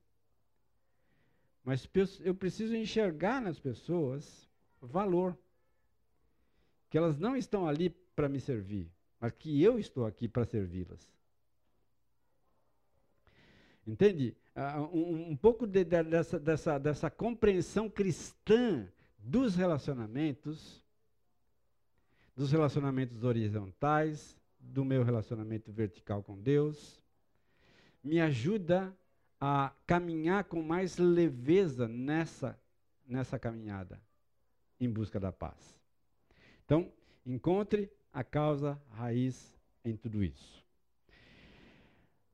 Mas eu preciso enxergar nas pessoas valor. Que elas não estão ali para me servir, mas que eu estou aqui para servi-las. Entende? Uh, um, um, pouco de, de, dessa, dessa, dessa compreensão cristã dos relacionamentos, dos relacionamentos horizontais, do meu relacionamento vertical com Deus, me ajuda a caminhar com mais leveza nessa, nessa caminhada em busca da paz. Então, encontre a causa raiz em tudo isso.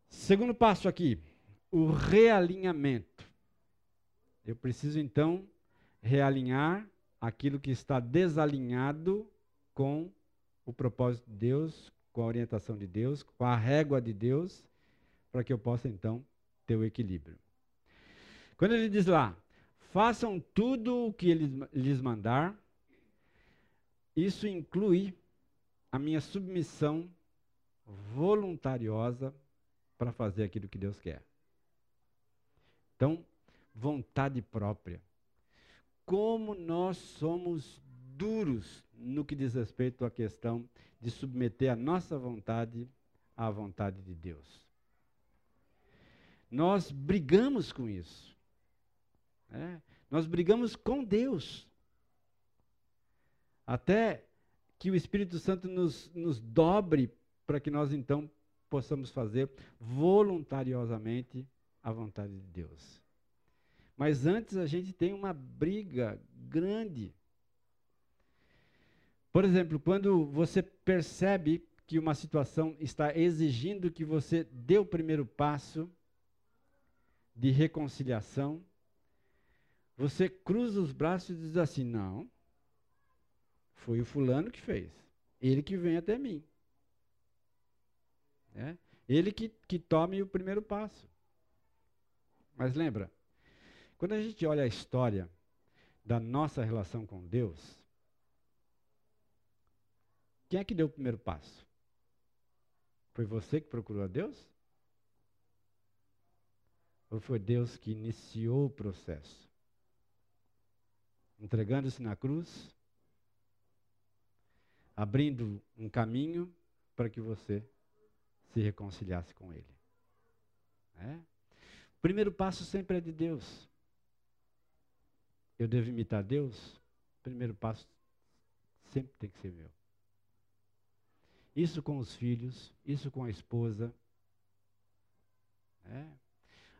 Segundo passo aqui, o realinhamento. Eu preciso então realinhar aquilo que está desalinhado com o propósito de Deus, com a orientação de Deus, com a régua de Deus, para que eu possa então ter o equilíbrio. Quando ele diz lá, façam tudo o que ele lhes mandar, isso inclui a minha submissão voluntariosa para fazer aquilo que Deus quer. Então, vontade própria. Como nós somos duros no que diz respeito à questão de submeter a nossa vontade à vontade de Deus. Nós brigamos com isso. Né? Nós brigamos com Deus. Até que o Espírito Santo nos, nos dobre para que nós então possamos fazer voluntariosamente a vontade de Deus. Mas antes a gente tem uma briga grande. Por exemplo, quando você percebe que uma situação está exigindo que você dê o primeiro passo de reconciliação, você cruza os braços e diz assim: não, foi o fulano que fez, ele que vem até mim. É? Ele que, que tome o primeiro passo. Mas lembra, quando a gente olha a história da nossa relação com Deus, quem é que deu o primeiro passo? Foi você que procurou a Deus? Ou foi Deus que iniciou o processo? Entregando-se na cruz, abrindo um caminho para que você se reconciliasse com Ele. É? primeiro passo sempre é de Deus. Eu devo imitar Deus? O primeiro passo sempre tem que ser meu. Isso com os filhos, isso com a esposa. É.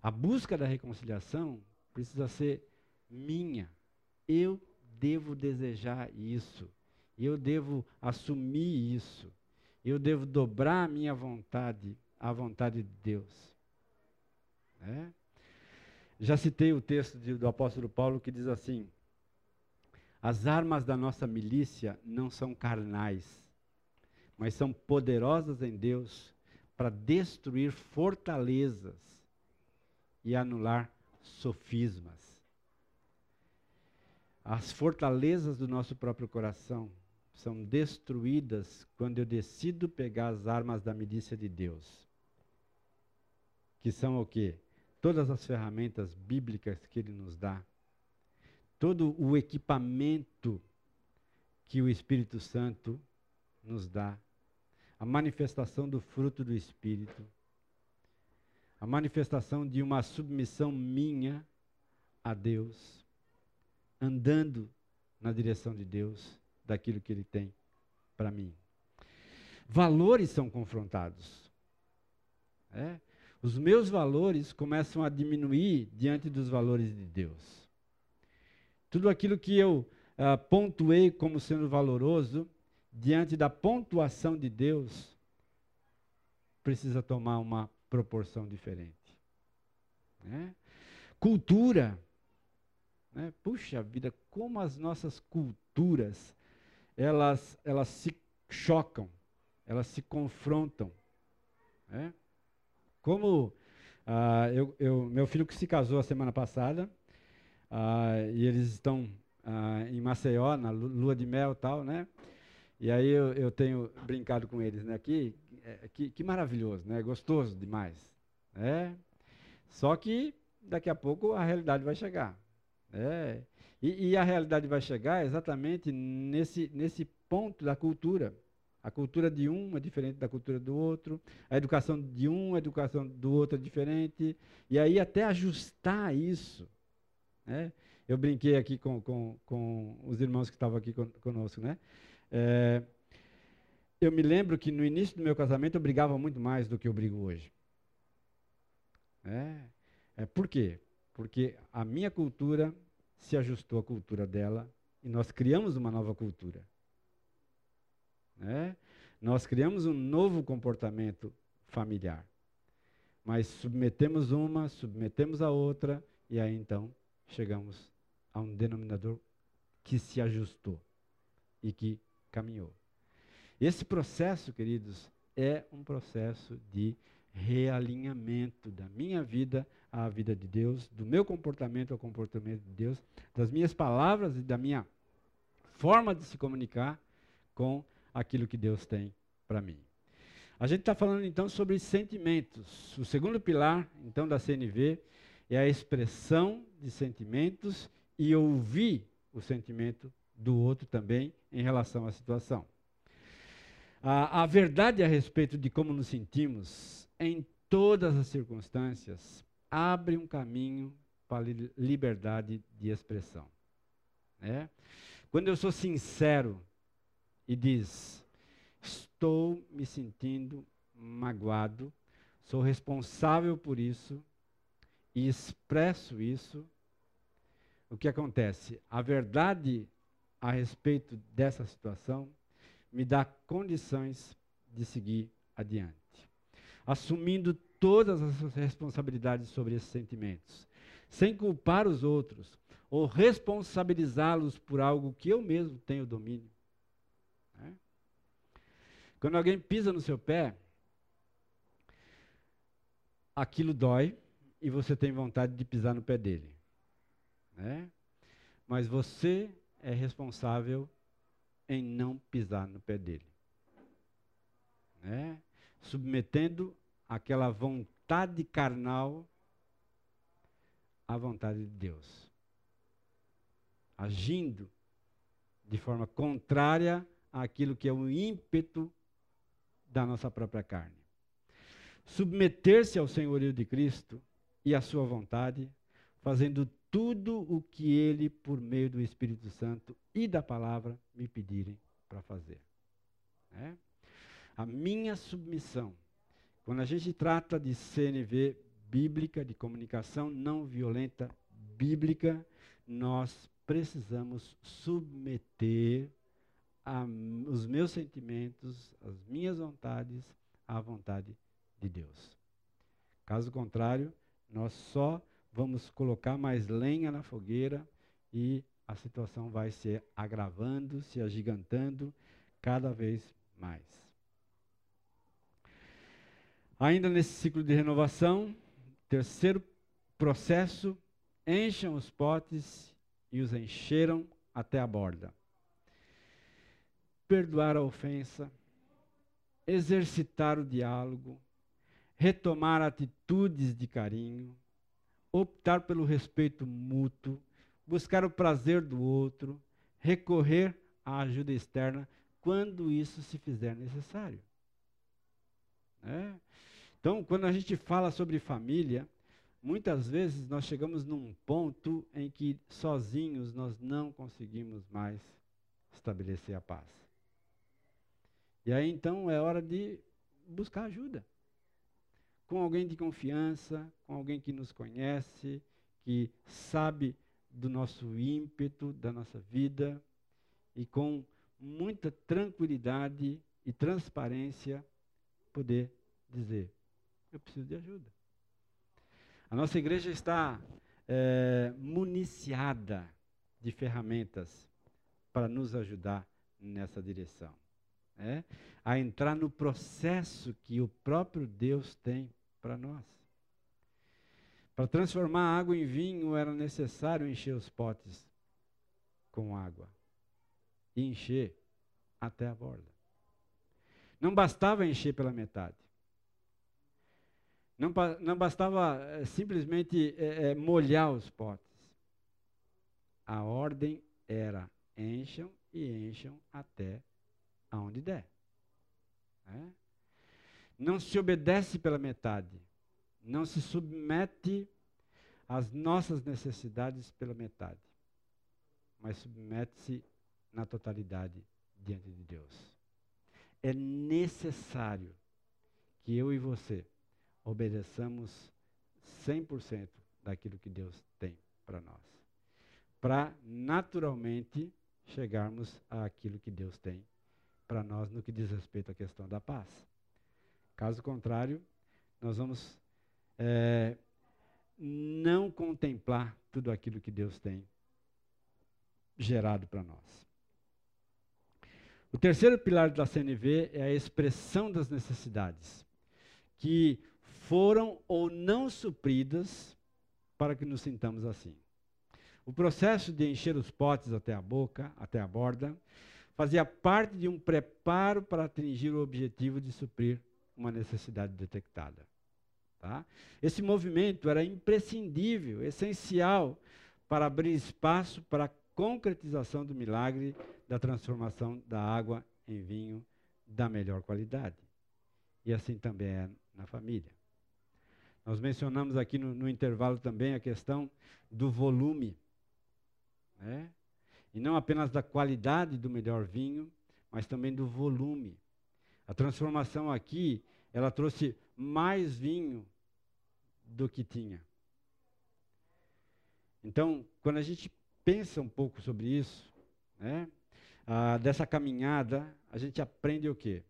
A busca da reconciliação precisa ser minha. Eu devo desejar isso. Eu devo assumir isso. Eu devo dobrar a minha vontade à vontade de Deus. É? Já citei o texto de, do apóstolo Paulo que diz assim: As armas da nossa milícia não são carnais, mas são poderosas em Deus para destruir fortalezas e anular sofismas. As fortalezas do nosso próprio coração são destruídas quando eu decido pegar as armas da milícia de Deus. Que são o quê? todas as ferramentas bíblicas que ele nos dá, todo o equipamento que o Espírito Santo nos dá, a manifestação do fruto do Espírito, a manifestação de uma submissão minha a Deus, andando na direção de Deus, daquilo que Ele tem para mim. Valores são confrontados. É? Os meus valores começam a diminuir diante dos valores de Deus. Tudo aquilo que eu uh, pontuei como sendo valoroso, diante da pontuação de Deus, precisa tomar uma proporção diferente. Né? Cultura. Né? Puxa vida, como as nossas culturas elas, elas se chocam, elas se confrontam. Né? Como ah, eu, eu, meu filho que se casou a semana passada, ah, e eles estão ah, em Maceió, na lua de mel e tal, né? E aí eu, eu tenho brincado com eles, né? Que, é, que, que maravilhoso, né? Gostoso demais. Né? Só que daqui a pouco a realidade vai chegar. Né? E, e, a realidade vai chegar exatamente nesse, nesse ponto da cultura. A cultura de um é diferente da cultura do outro, a educação de um, a educação do outro é diferente. E aí até ajustar isso. Né? Eu brinquei aqui com, com, com os irmãos que estavam aqui conosco. Né? É, eu me lembro que no início do meu casamento eu brigava muito mais do que eu brigo hoje. É, é, por quê? Porque a minha cultura se ajustou à cultura dela e nós criamos uma nova cultura. É? Nós criamos um novo comportamento familiar. Mas submetemos uma, submetemos a outra, e aí então chegamos a um denominador que se ajustou e que caminhou. Esse processo, queridos, é um processo de realinhamento da minha vida à vida de Deus, do meu comportamento ao comportamento de Deus, das minhas palavras e da minha forma de se comunicar com aquilo que Deus tem para mim. A gente está falando então sobre sentimentos. O segundo pilar, então, da CNV é a expressão de sentimentos e ouvir o sentimento do outro também em relação à situação. A, a verdade a respeito de como nos sentimos em todas as circunstâncias abre um caminho para liberdade de expressão. Né? Quando eu sou sincero e diz, estou me sentindo magoado, sou responsável por isso e expresso isso, o que acontece? A verdade a respeito dessa situação me dá condições de seguir adiante. Assumindo todas as responsabilidades sobre esses sentimentos, sem culpar os outros ou responsabilizá-los por algo que eu mesmo tenho domínio. Né? Quando alguém pisa no seu pé, aquilo dói e você tem vontade de pisar no pé dele. Né? Mas você é responsável em não pisar no pé dele. Né? Submetendo aquela vontade carnal à vontade de Deus. Agindo de forma contrária àquilo que é o ímpeto da nossa própria carne. Submeter-se ao senhorio de Cristo e à sua vontade, fazendo tudo o que ele, por meio do Espírito Santo e da palavra, me pedirem para fazer. É? A minha submissão, quando a gente trata de CNV bíblica, de comunicação não violenta bíblica, nós precisamos submeter a, os meus sentimentos, as minhas vontades à vontade de Deus. Caso contrário, nós só vamos colocar mais lenha na fogueira e a situação vai se agravando, se agigantando cada vez mais. Ainda nesse ciclo de renovação, terceiro processo, encham os potes e os encheram até a borda. Perdoar a ofensa, exercitar o diálogo, retomar atitudes de carinho, optar pelo respeito mútuo, buscar o prazer do outro, recorrer à ajuda externa quando isso se fizer necessário. É? Então, quando a gente fala sobre família, muitas vezes nós chegamos num ponto em que sozinhos nós não conseguimos mais estabelecer a paz. E aí então é hora de buscar ajuda. Com alguém de confiança, com alguém que nos conhece, que sabe do nosso ímpeto, da nossa vida, e com muita tranquilidade e transparência poder dizer: eu preciso de ajuda. A nossa igreja está é, municiada de ferramentas para nos ajudar nessa direção. É, a entrar no processo que o próprio Deus tem para nós. Para transformar água em vinho era necessário encher os potes com água e encher até a borda. Não bastava encher pela metade. Não, não bastava é, simplesmente é, molhar os potes. A ordem era encham e encham até aonde der. É? Não se obedece pela metade. Não se submete às nossas necessidades pela metade. Mas submete-se na totalidade diante de Deus. É necessário que eu e você obedeçamos 100% daquilo que Deus tem para nós. Para naturalmente chegarmos àquilo que Deus tem para nós no que diz respeito à questão da paz. Caso contrário, nós vamos é, não contemplar tudo aquilo que Deus tem gerado para nós. O terceiro pilar da CNV é a expressão das necessidades, que foram ou não supridas para que nos sintamos assim. O processo de encher os potes até a boca, até a borda, fazia parte de um preparo para atingir o objetivo de suprir uma necessidade detectada. Tá? Esse movimento era imprescindível, essencial para abrir espaço para a concretização do milagre da transformação da água em vinho da melhor qualidade. E assim também é na família. Nós mencionamos aqui no, no intervalo também a questão do volume. Né? E não apenas da qualidade do melhor vinho, mas também do volume. A transformação aqui, ela trouxe mais vinho do que tinha. Então, quando a gente pensa um pouco sobre isso, né, ah, dessa caminhada, a gente aprende o quê?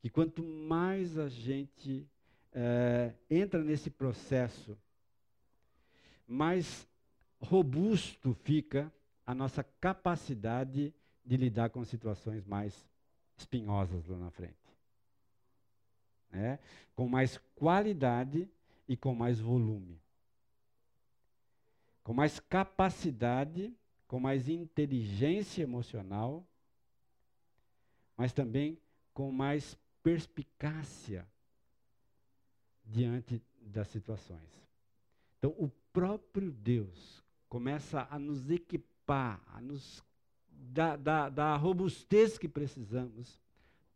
Que quanto mais a gente é, entra nesse processo, mais robusto fica a nossa capacidade de lidar com situações mais espinhosas lá na frente. É, com mais qualidade e com mais volume. Com mais capacidade, com mais inteligência emocional, mas também com mais perspicácia diante das situações. Então, o próprio Deus começa a nos equipar, a nos dar, dar, dar a robustez que precisamos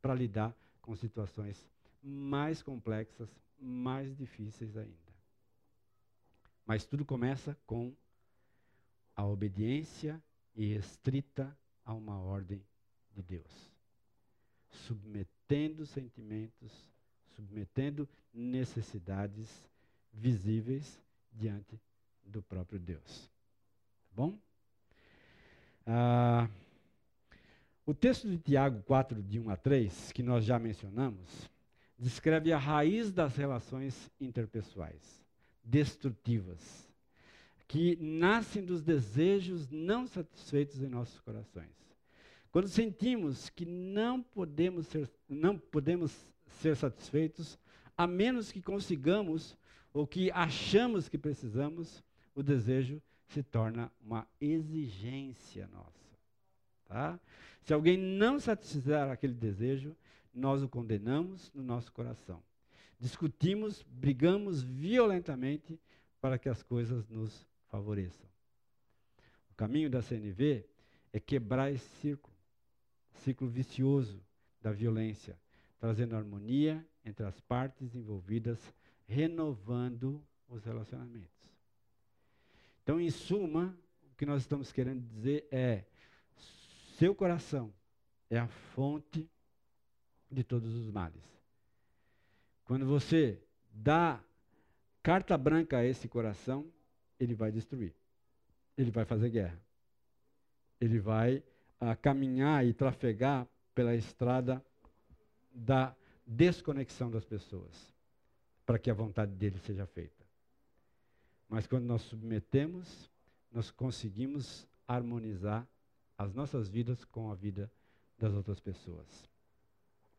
para lidar com situações mais complexas, mais difíceis ainda. Mas tudo começa com a obediência estrita a uma ordem de Deus. Submetendo sentimentos, submetendo necessidades visíveis diante do próprio Deus. Tá bom? Ah, o texto de Tiago 4, de 1 a 3, que nós já mencionamos, descreve a raiz das relações interpessoais, destrutivas, que nascem dos desejos não satisfeitos em nossos corações. Quando sentimos que não podemos ser, não podemos ser satisfeitos, a menos que consigamos o que achamos que precisamos, o desejo se torna uma exigência nossa. Tá? Se alguém não satisfizer aquele desejo, nós o condenamos no nosso coração. Discutimos, brigamos violentamente para que as coisas nos favoreçam. O caminho da CNV é quebrar esse círculo, ciclo vicioso da violência, trazendo harmonia entre as partes envolvidas, renovando os relacionamentos. Então, em suma, o que nós estamos querendo dizer é: seu coração é a fonte de todos os males. Quando você dá carta branca a esse coração, ele vai destruir. Ele vai fazer guerra. Ele vai uh, caminhar e trafegar pela estrada da desconexão das pessoas, para que a vontade dele seja feita. Mas quando nós submetemos, nós conseguimos harmonizar as nossas vidas com a vida das outras pessoas.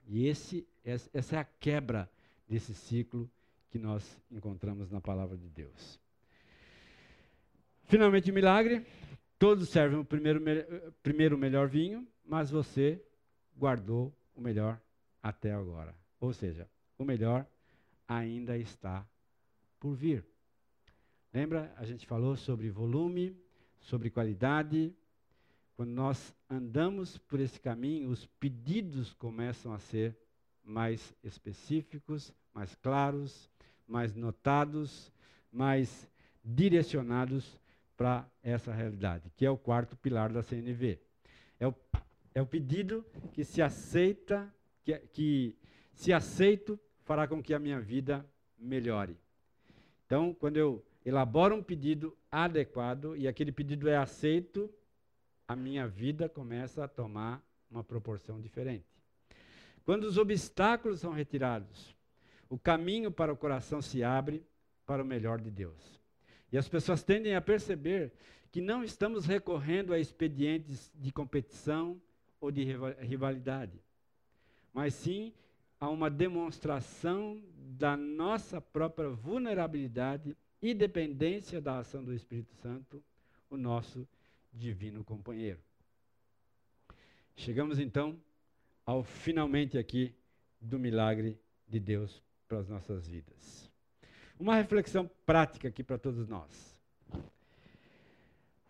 E esse, essa é a quebra desse ciclo que nós encontramos na palavra de Deus. Finalmente, o milagre. Todos servem o primeiro, primeiro melhor vinho, mas você guardou o melhor até agora. Ou seja, o melhor ainda está por vir. Lembra? A gente falou sobre volume, sobre qualidade. Quando nós andamos por esse caminho, os pedidos começam a ser mais específicos, mais claros, mais notados, mais direcionados para essa realidade, que é o quarto pilar da CNV. É o, é o pedido que se aceita, que, que se aceito, fará com que a minha vida melhore. Então, quando eu elaboro um pedido adequado e aquele pedido é aceito, a minha vida começa a tomar uma proporção diferente. Quando os obstáculos são retirados, o caminho para o coração se abre para o melhor de Deus. E as pessoas tendem a perceber que não estamos recorrendo a expedientes de competição ou de rivalidade, mas sim a uma demonstração da nossa própria vulnerabilidade e dependência da ação do Espírito Santo, o nosso divino companheiro. Chegamos então ao finalmente aqui do milagre de Deus para as nossas vidas. Uma reflexão prática aqui para todos nós.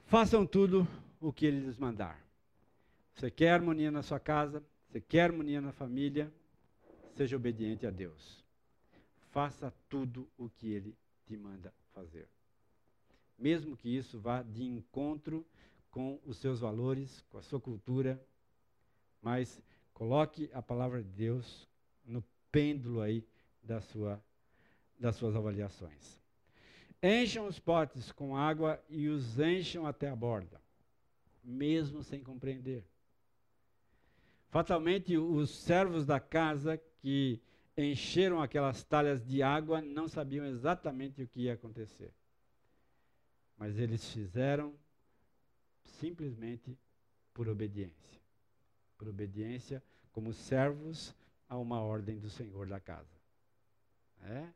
Façam tudo o que ele lhes mandar. Você quer harmonia na sua casa? Você quer harmonia na família? Seja obediente a Deus. Faça tudo o que Ele te manda fazer. Mesmo que isso vá de encontro com os seus valores, com a sua cultura, mas coloque a palavra de Deus no pêndulo aí da sua, das suas avaliações. Encham os potes com água e os encham até a borda, mesmo sem compreender. Fatalmente, os servos da casa que encheram aquelas talhas de água não sabiam exatamente o que ia acontecer. Mas eles fizeram simplesmente por obediência. Por obediência como servos a uma ordem do Senhor da casa. É?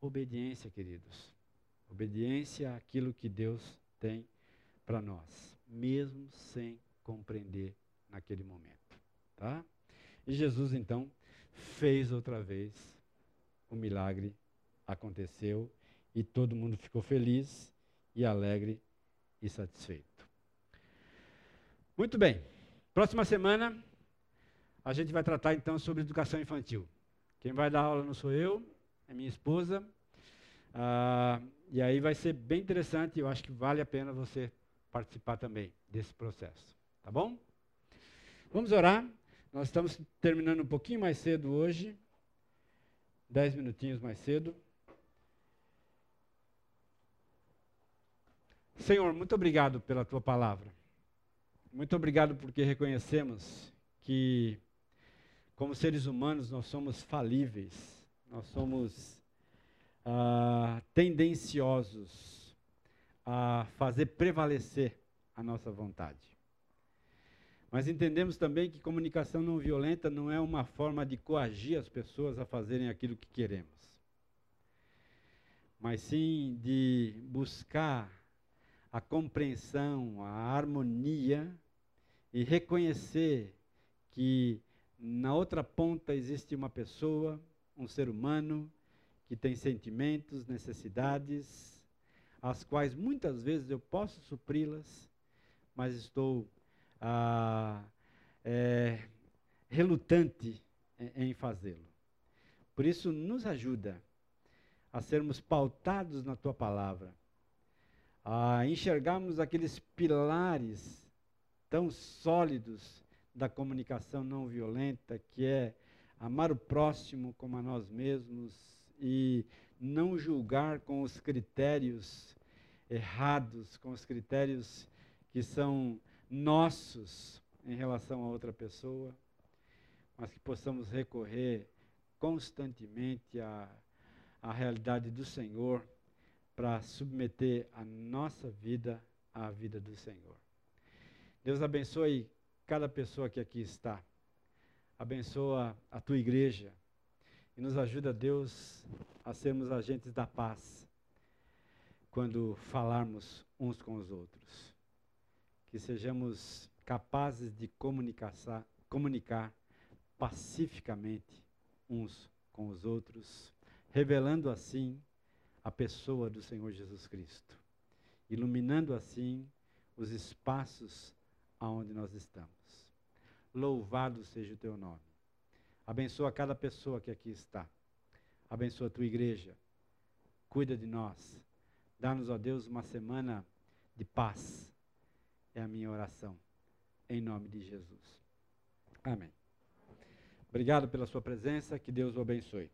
Obediência, queridos. Obediência àquilo que Deus tem para nós, mesmo sem compreender naquele momento. Tá? E Jesus, então, fez outra vez o milagre, aconteceu e todo mundo ficou feliz e alegre e satisfeito. Muito bem. Próxima semana a gente vai tratar então sobre educação infantil. Quem vai dar aula não sou eu, é minha esposa. Ah, e aí vai ser bem interessante. Eu acho que vale a pena você participar também desse processo. Tá bom? Vamos orar. Nós estamos terminando um pouquinho mais cedo hoje, dez minutinhos mais cedo. Senhor, muito obrigado pela tua palavra. Muito obrigado porque reconhecemos que, como seres humanos, nós somos falíveis, nós somos ah, tendenciosos a fazer prevalecer a nossa vontade. Mas entendemos também que comunicação não violenta não é uma forma de coagir as pessoas a fazerem aquilo que queremos, mas sim de buscar a compreensão, a harmonia e reconhecer que na outra ponta existe uma pessoa, um ser humano, que tem sentimentos, necessidades, as quais muitas vezes eu posso supri-las, mas estou ah, é, relutante em, fazê-lo. Por isso, nos ajuda a sermos pautados na tua palavra, a enxergarmos aqueles pilares tão sólidos da comunicação não violenta, que é amar o próximo como a nós mesmos e não julgar com os critérios errados, com os critérios que são nossos em relação a outra pessoa, mas que possamos recorrer constantemente à, à realidade do Senhor para submeter a nossa vida à vida do Senhor. Deus abençoe cada pessoa que aqui está. Abençoa a tua igreja e nos ajuda, Deus, a sermos agentes da paz quando falarmos uns com os outros. Que sejamos capazes de comunicar, comunicar pacificamente uns com os outros, revelando assim a pessoa do Senhor Jesus Cristo, iluminando assim os espaços aonde nós estamos. Louvado seja o teu nome. Abençoa cada pessoa que aqui está. Abençoa a tua igreja. Cuida de nós. Dá-nos, ó Deus, uma semana de paz. É a minha oração. Em nome de Jesus. Amém. Obrigado pela sua presença. Que Deus o abençoe.